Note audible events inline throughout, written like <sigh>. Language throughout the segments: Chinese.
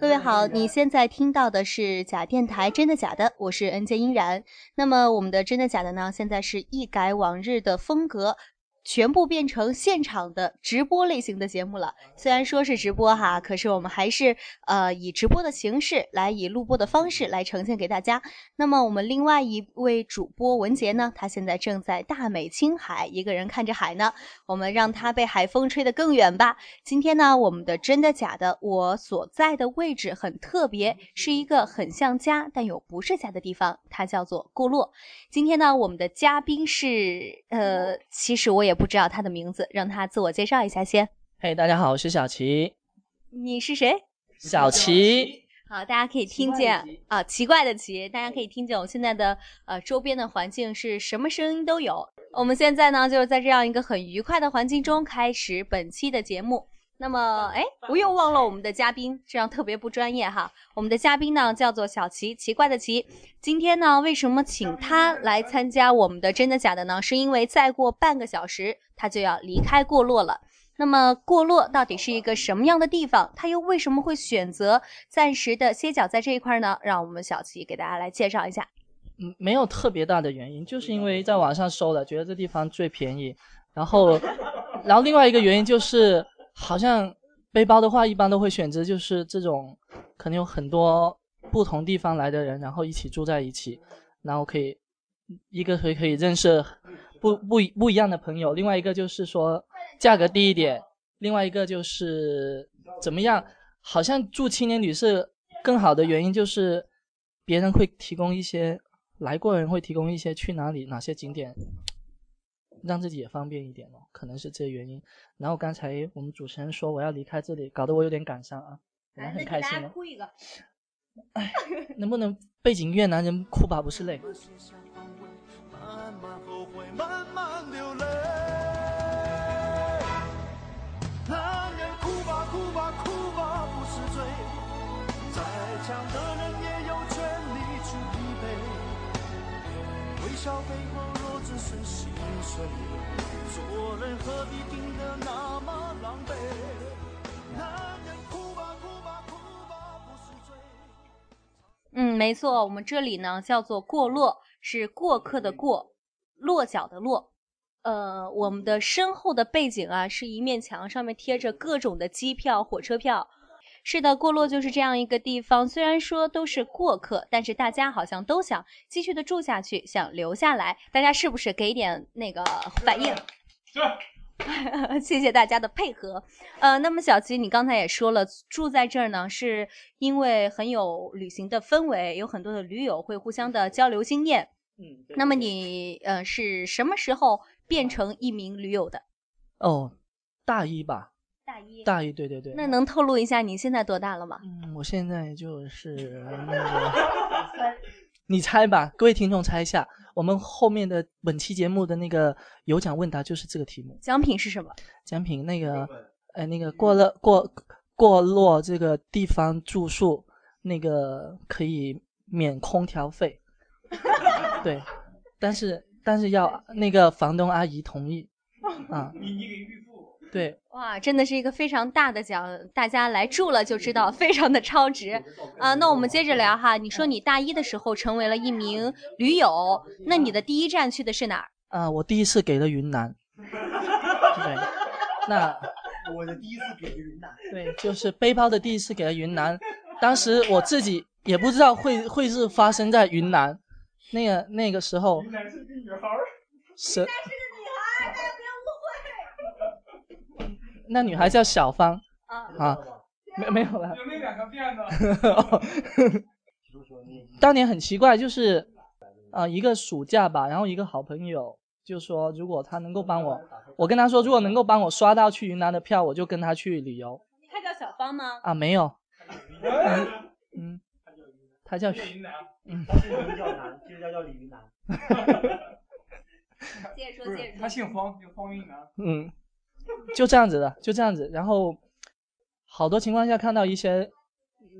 各位好，你现在听到的是假电台，真的假的？我是恩健依然。那么我们的真的假的呢？现在是一改往日的风格。全部变成现场的直播类型的节目了。虽然说是直播哈，可是我们还是呃以直播的形式来，以录播的方式来呈现给大家。那么我们另外一位主播文杰呢，他现在正在大美青海，一个人看着海呢。我们让他被海风吹得更远吧。今天呢，我们的真的假的，我所在的位置很特别，是一个很像家但又不是家的地方，它叫做过落。今天呢，我们的嘉宾是呃，其实我也。也不知道他的名字，让他自我介绍一下先。嘿，大家好，我是小齐。你是谁？小齐。好，大家可以听见啊，奇怪的奇，大家可以听见我现在的呃周边的环境是什么声音都有。我们现在呢，就是在这样一个很愉快的环境中开始本期的节目。那么，哎，我又忘了我们的嘉宾，这样特别不专业哈。我们的嘉宾呢叫做小齐，奇怪的奇。今天呢，为什么请他来参加我们的真的假的呢？是因为再过半个小时他就要离开过落了。那么，过落到底是一个什么样的地方？他又为什么会选择暂时的歇脚在这一块呢？让我们小齐给大家来介绍一下。嗯，没有特别大的原因，就是因为在网上搜了，觉得这地方最便宜。然后，<laughs> 然后另外一个原因就是。好像背包的话，一般都会选择就是这种，可能有很多不同地方来的人，然后一起住在一起，然后可以一个可以可以认识不不不一样的朋友，另外一个就是说价格低一点，另外一个就是怎么样？好像住青年旅社更好的原因就是别人会提供一些来过人会提供一些去哪里哪些景点。让自己也方便一点哦，可能是这个原因。然后刚才我们主持人说我要离开这里，搞得我有点感伤啊。来，很开心。哭一个。哎，能不能背景音乐？男人哭吧不是泪。笑背后若只是做人何必定得那么狼狈？男人哭吧哭吧哭吧不是罪。嗯，没错，我们这里呢叫做过落，是过客的过，落脚的落。呃，我们的身后的背景啊，是一面墙，上面贴着各种的机票、火车票。是的，过落就是这样一个地方。虽然说都是过客，但是大家好像都想继续的住下去，想留下来。大家是不是给点那个反应？是。<laughs> 谢谢大家的配合。呃，那么小齐，你刚才也说了，住在这儿呢，是因为很有旅行的氛围，有很多的驴友会互相的交流经验。嗯。那么你呃是什么时候变成一名驴友的？哦，大一吧。大一，大一，对对对。那能透露一下你现在多大了吗？嗯，我现在就是 <laughs> 那个，你猜吧，各位听众猜一下，我们后面的本期节目的那个有奖问答就是这个题目。奖品是什么？奖品那个，呃，那个过了过过落这个地方住宿，那个可以免空调费。<laughs> 对，但是但是要那个房东阿姨同意。<laughs> 啊。你你给预付。对，哇，真的是一个非常大的奖，大家来住了就知道，非常的超值啊！那我们接着聊哈，你说你大一的时候成为了一名驴友，那你的第一站去的是哪儿？啊，我第一次给了云南。对，那 <laughs> 我的第一次给了云南。对，就是背包的第一次给了云南，当时我自己也不知道会会是发生在云南，那个那个时候。云南是个女孩。是。那女孩叫小芳啊啊，没没有了。有那两个辫子。<laughs> 当年很奇怪，就是啊，一个暑假吧，然后一个好朋友就说，如果他能够帮我，我跟他说，如果能够帮我刷到去云南的票，我就跟他去旅游。他叫小芳吗？啊，没有。嗯，他叫云南。嗯，他是名叫南，其实叫叫李云南。<laughs> 接着说，接着说。他姓方，叫方云南。嗯。就这样子的，就这样子。然后，好多情况下看到一些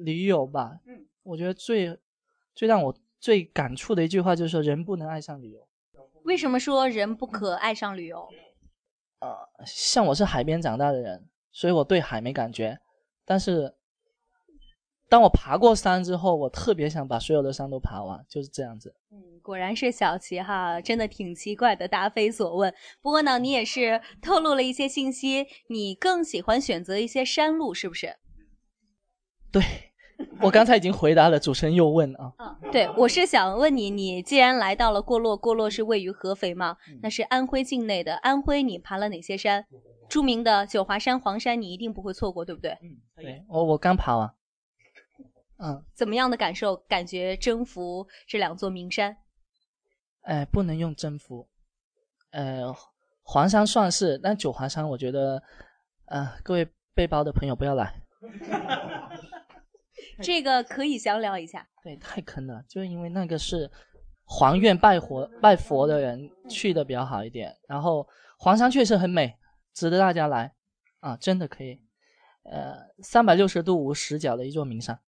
驴友吧，嗯，我觉得最最让我最感触的一句话就是说，人不能爱上旅游。为什么说人不可爱上旅游？呃，像我是海边长大的人，所以我对海没感觉。但是，当我爬过山之后，我特别想把所有的山都爬完，就是这样子。嗯，果然是小齐哈，真的挺奇怪的，答非所问。不过呢，你也是透露了一些信息，你更喜欢选择一些山路，是不是？<laughs> 对，我刚才已经回答了，主持人又问啊。嗯，对，我是想问你，你既然来到了过洛，过洛是位于合肥嘛？那是安徽境内的。安徽你爬了哪些山？著名的九华山、黄山，你一定不会错过，对不对？嗯，对，我我刚爬完。嗯，怎么样的感受？感觉征服这两座名山？哎，不能用征服。呃，黄山算是，但九华山我觉得，呃，各位背包的朋友不要来。<laughs> 这个可以详聊一下。对，太坑了，就是因为那个是黄院拜佛拜佛的人去的比较好一点。然后黄山确实很美，值得大家来啊，真的可以。呃，三百六十度无死角的一座名山。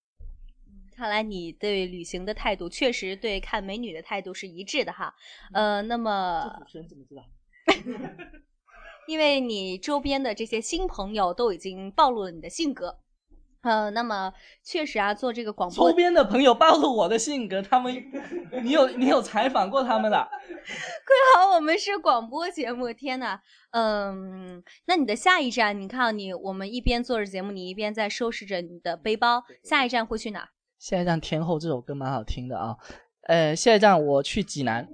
看来你对旅行的态度确实对看美女的态度是一致的哈。呃，那么主持人怎么知道？<laughs> <laughs> 因为你周边的这些新朋友都已经暴露了你的性格。呃，那么确实啊，做这个广播，周边的朋友暴露我的性格，他们，<laughs> 你有你有采访过他们的？贵好，我们是广播节目，天呐，嗯，那你的下一站，你看你，我们一边做着节目，你一边在收拾着你的背包，下一站会去哪？下一站《天后》这首歌蛮好听的啊，呃，下一站我去济南。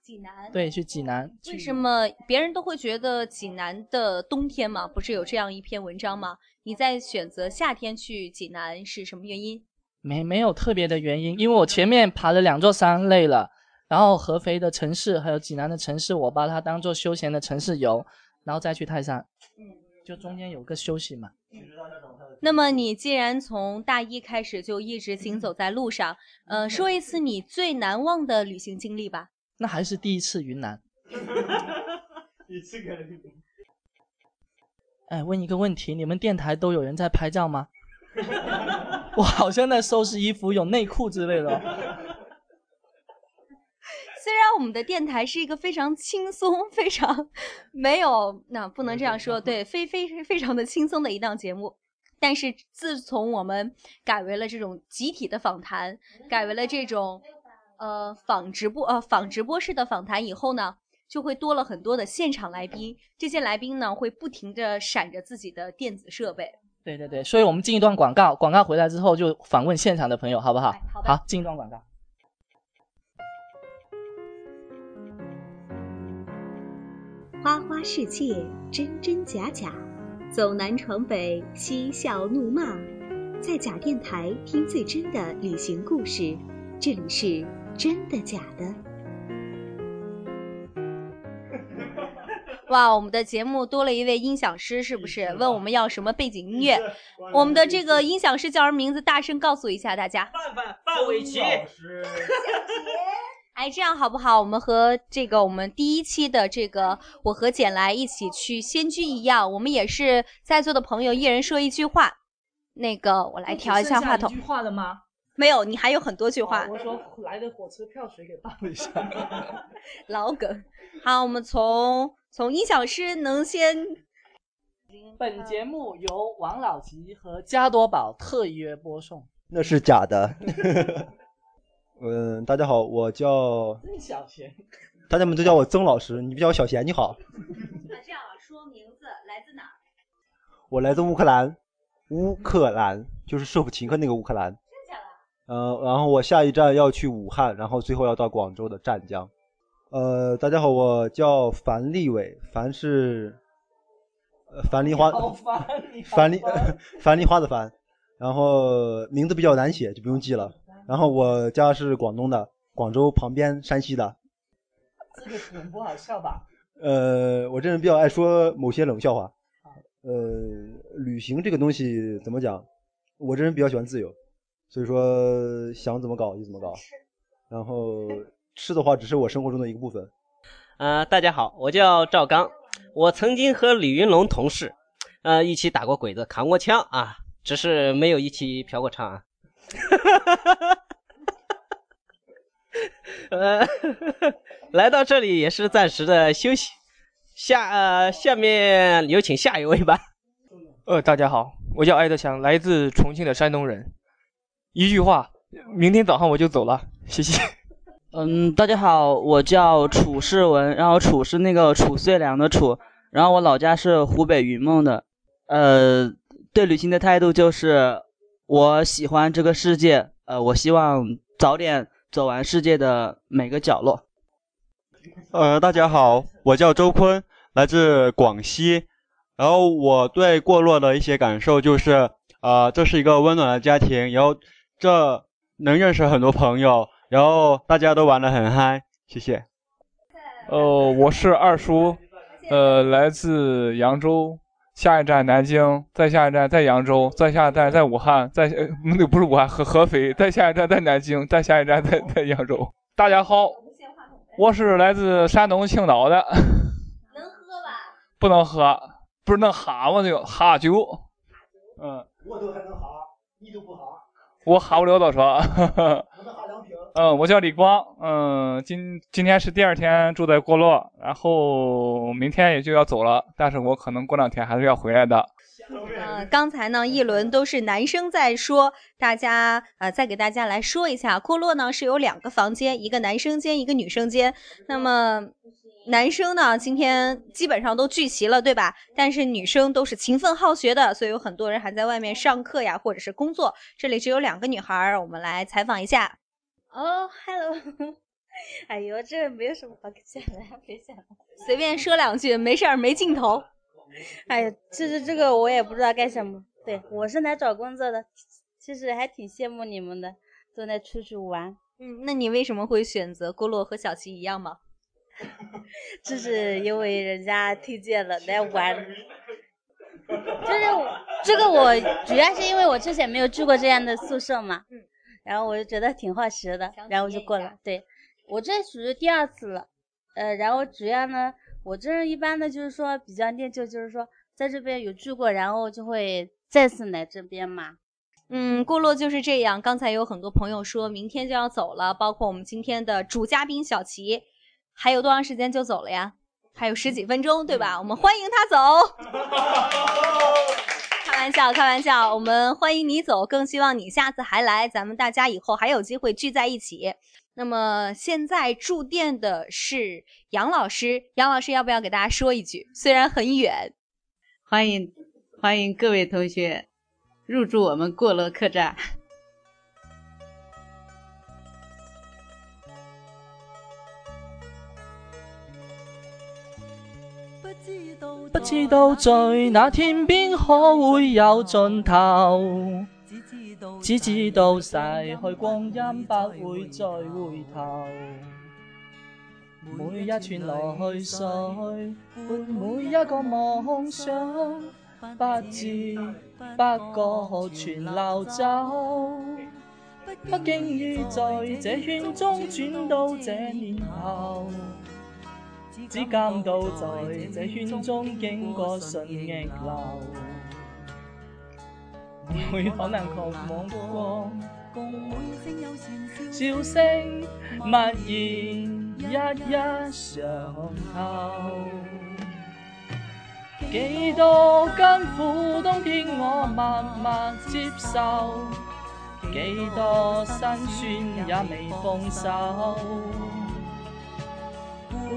济南。对，去济南。为什么别人都会觉得济南的冬天嘛？不是有这样一篇文章吗？你在选择夏天去济南是什么原因？没没有特别的原因，因为我前面爬了两座山累了，然后合肥的城市还有济南的城市，我把它当做休闲的城市游，然后再去泰山，嗯，就中间有个休息嘛。那么你既然从大一开始就一直行走在路上，呃，说一次你最难忘的旅行经历吧。那还是第一次云南。你这个。<laughs> 哎，问一个问题，你们电台都有人在拍照吗？<laughs> 我好像在收拾衣服，有内裤之类的。虽然我们的电台是一个非常轻松、非常没有那不能这样说，对，非非非常的轻松的一档节目，但是自从我们改为了这种集体的访谈，改为了这种呃仿直播呃仿直播式的访谈以后呢。就会多了很多的现场来宾，这些来宾呢会不停的闪着自己的电子设备。对对对，所以我们进一段广告，广告回来之后就访问现场的朋友，好不好？好好，进一段广告。花花世界，真真假假，走南闯北，嬉笑怒骂，在假电台听最真的旅行故事，这里是真的假的。哇，我们的节目多了一位音响师，是不是？问我们要什么背景音乐？我们的这个音响师叫什么名字？大声告诉一下大家。范范范玮琪。<laughs> 哎，这样好不好？我们和这个我们第一期的这个我和简来一起去仙居一样，我们也是在座的朋友一人说一句话。那个，我来调一下话筒。一句话了吗？没有，你还有很多句话。我说来的火车票谁给报一下？<laughs> 老梗。好，我们从。从音响师能先。本节目由王老吉和加多宝特约播送。那是假的。<laughs> 嗯，大家好，我叫曾小贤。大家们都叫我曾老师，你叫我小贤，你好。那这样啊，说名字，来自哪？我来自乌克兰，乌克兰就是舍甫琴科那个乌克兰。真假的？呃，然后我下一站要去武汉，然后最后要到广州的湛江。呃，大家好，我叫樊立伟，樊是，呃，樊梨花，<laughs> 樊梨，<laughs> 樊梨花的樊，然后名字比较难写，就不用记了。然后我家是广东的，广州旁边，山西的。这个可能不好笑吧？呃，我这人比较爱说某些冷笑话。呃，旅行这个东西怎么讲？我这人比较喜欢自由，所以说想怎么搞就怎么搞。然后。吃的话只是我生活中的一个部分。呃，大家好，我叫赵刚，我曾经和李云龙同事，呃，一起打过鬼子，扛过枪啊，只是没有一起嫖过娼啊。<laughs> 呃，来到这里也是暂时的休息。下呃，下面有请下一位吧。呃，大家好，我叫艾德强，来自重庆的山东人。一句话，明天早上我就走了，谢谢。<laughs> 嗯，大家好，我叫楚世文，然后楚是那个楚遂良的楚，然后我老家是湖北云梦的。呃，对旅行的态度就是我喜欢这个世界，呃，我希望早点走完世界的每个角落。呃，大家好，我叫周坤，来自广西。然后我对过落的一些感受就是，啊，这是一个温暖的家庭，然后这能认识很多朋友，然后大家都玩得很嗨。谢谢。呃，我是二叔，呃，来自扬州，下一站南京，再下一站在扬州，再下一站在武汉，再呃那个不是武汉合合肥，再下一站在南京，再下一站在在扬州。大家好，我是来自山东青岛的。能喝吧？不能喝。不是能哈吗？那个哈酒，嗯，我都还能哈，你都不哈，我哈不了多少。<laughs> 嗯，我叫李光，嗯，今今天是第二天住在过洛，然后明天也就要走了，但是我可能过两天还是要回来的。嗯，刚才呢一轮都是男生在说，大家呃再给大家来说一下，过洛呢是有两个房间，一个男生间，一个女生间，那么。男生呢，今天基本上都聚齐了，对吧？但是女生都是勤奋好学的，所以有很多人还在外面上课呀，或者是工作。这里只有两个女孩，我们来采访一下。哦，Hello，<laughs> 哎呦，这没有什么好讲的，别讲了，随便说两句，没事儿，没镜头。哎呀，其实这个我也不知道干什么。对我是来找工作的，其实还挺羡慕你们的，都在出去玩。嗯，那你为什么会选择郭洛和小齐一样吗？<laughs> 这是因为人家推荐了来玩，就是这个我主要是因为我之前没有住过这样的宿舍嘛，然后我就觉得挺好奇的，然后我就过了。对我这属于第二次了，呃，然后主要呢，我这人一般的就是说比较念旧，就是说在这边有住过，然后就会再次来这边嘛。嗯，过落就是这样。刚才有很多朋友说明天就要走了，包括我们今天的主嘉宾小齐。还有多长时间就走了呀？还有十几分钟，对吧？我们欢迎他走。<laughs> 玩笑，开玩笑，我们欢迎你走，更希望你下次还来，咱们大家以后还有机会聚在一起。那么现在住店的是杨老师，杨老师要不要给大家说一句？虽然很远，欢迎欢迎各位同学入住我们过乐客栈。不知道在那天边可会有尽头，只知道逝去光阴不会再回头。每一串来水，伴每一个梦想，不知不觉全流走。不经意在这圈中转到这年头。只感到在这圈中经过顺逆流，每可能狂妄过，笑声默然一一上透。几多艰苦冬天我默默接受，几多辛酸也未放手。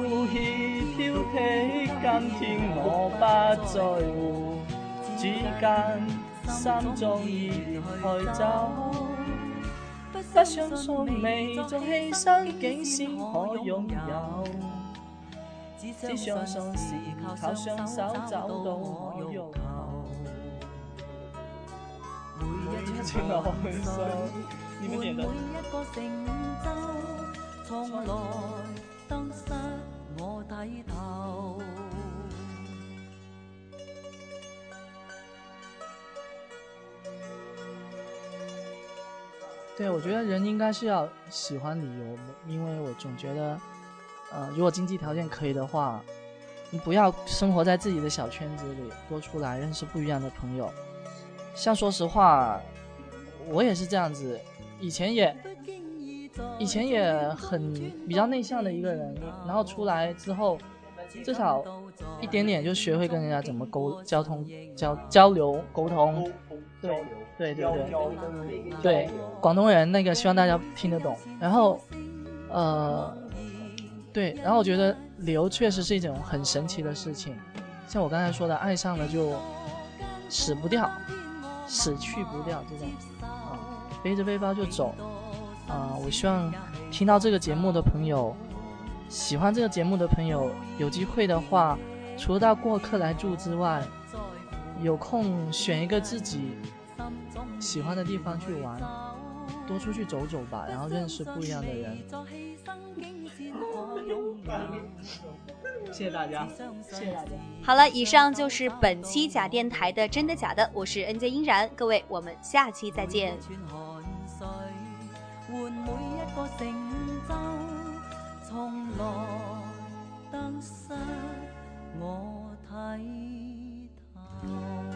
故意挑剔，今天我不在乎，只间心中已开走。不相信未做牺牲，竟先可拥有。只相信是靠双手找到我入口。每一次内心，你们点的。我低头。对，我觉得人应该是要喜欢旅游，因为我总觉得，呃，如果经济条件可以的话，你不要生活在自己的小圈子里，多出来认识不一样的朋友。像说实话，我也是这样子，以前也。以前也很比较内向的一个人，然后出来之后，至少一点点就学会跟人家怎么沟交通交交流沟通。对对对对对，广东人那个希望大家听得懂。然后，呃，对，然后我觉得旅游确实是一种很神奇的事情，像我刚才说的，爱上了就死不掉，死去不掉这种啊，背着背包就走啊。我希望听到这个节目的朋友，喜欢这个节目的朋友，有机会的话，除了到过客来住之外，有空选一个自己。喜欢的地方去玩，多出去走走吧，然后认识不一样的人。<laughs> 谢谢大家，谢谢大家。好了，以上就是本期假电台的真的假的，我是 N J 英然，各位，我们下期再见。换每一个成就从来得失我睇透